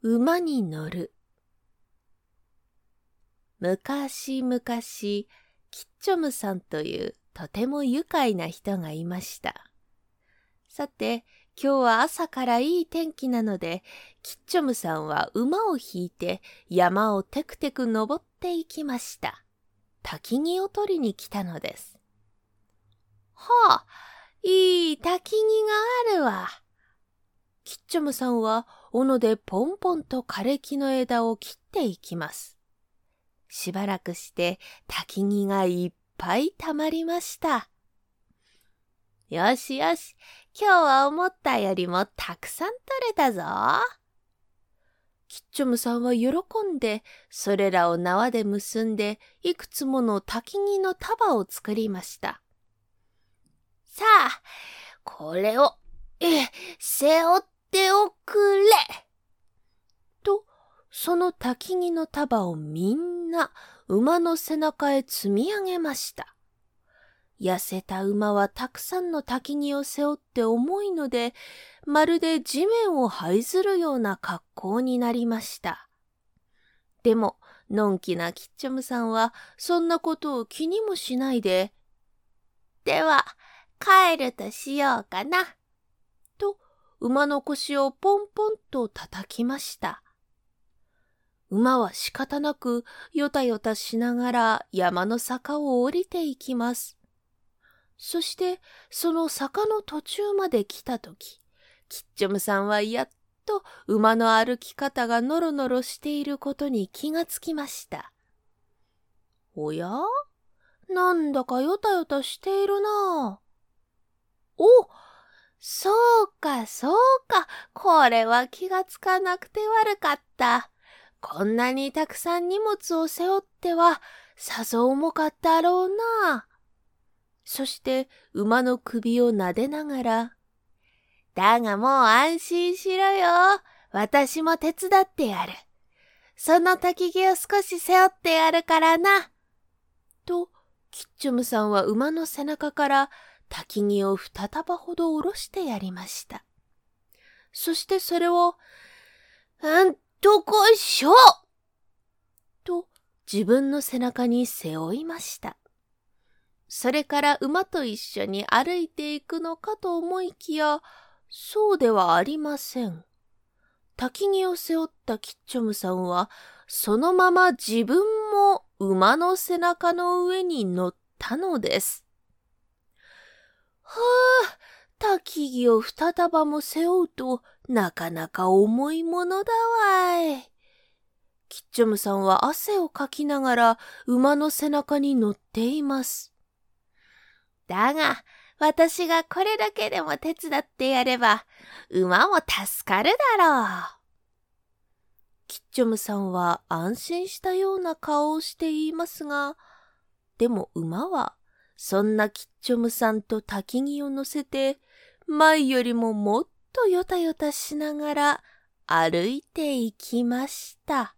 馬に乗る。昔々、キッチョムさんというとても愉快な人がいました。さて、今日は朝からいい天気なので、キッチョムさんは馬を引いて山をテクテク登っていきました。焚き木を取りに来たのです。はあ、いい焚き木がある。チョムさんは斧でポンポンと枯れ木の枝を切っていきます。しばらくして焚き木がいっぱい溜まりました。よしよし、今日は思ったよりもたくさん取れたぞ。キッチョムさんは喜んで、それらを縄で結んで、いくつもの焚き木の束を作りました。さあ、これを、え、背負っておくれ。と、その焚き木の束をみんな馬の背中へ積み上げました。痩せた馬はたくさんの焚き木を背負って重いので、まるで地面を這いずるような格好になりました。でも、のんきなキッチョムさんは、そんなことを気にもしないで、では、帰るとしようかな。馬の腰をポンポンと叩きました。馬は仕方なくよたよたしながら山の坂を降りていきます。そしてその坂の途中まで来たとき、キッチョムさんはやっと馬の歩き方がノロノロしていることに気がつきました。おや？なんだかよたよたしているなおそうかそうか、これは気がつかなくて悪かった。こんなにたくさん荷物を背負っては、さぞ重かったろうな。そして馬の首を撫でながら、だがもう安心しろよ。私も手伝ってやる。その焚き木を少し背負ってやるからな。と、キッチョムさんは馬の背中から焚き木を二束ほど下ろしてやりました。そしてそれを、うんとこいしょと自分の背中に背負いました。それから馬と一緒に歩いていくのかと思いきや、そうではありません。焚き木を背負ったキッチョムさんは、そのまま自分も馬の背中の上に乗ったのです。はあ、焚き木を二束も背負うとなかなか重いものだわい。キッチョムさんは汗をかきながら馬の背中に乗っています。だが、私がこれだけでも手伝ってやれば、馬も助かるだろう。キッチョムさんは安心したような顔をして言いますが、でも馬はそんなキッチョムさんと焚き木を乗せて、前よりももっとよたよたしながら歩いていきました。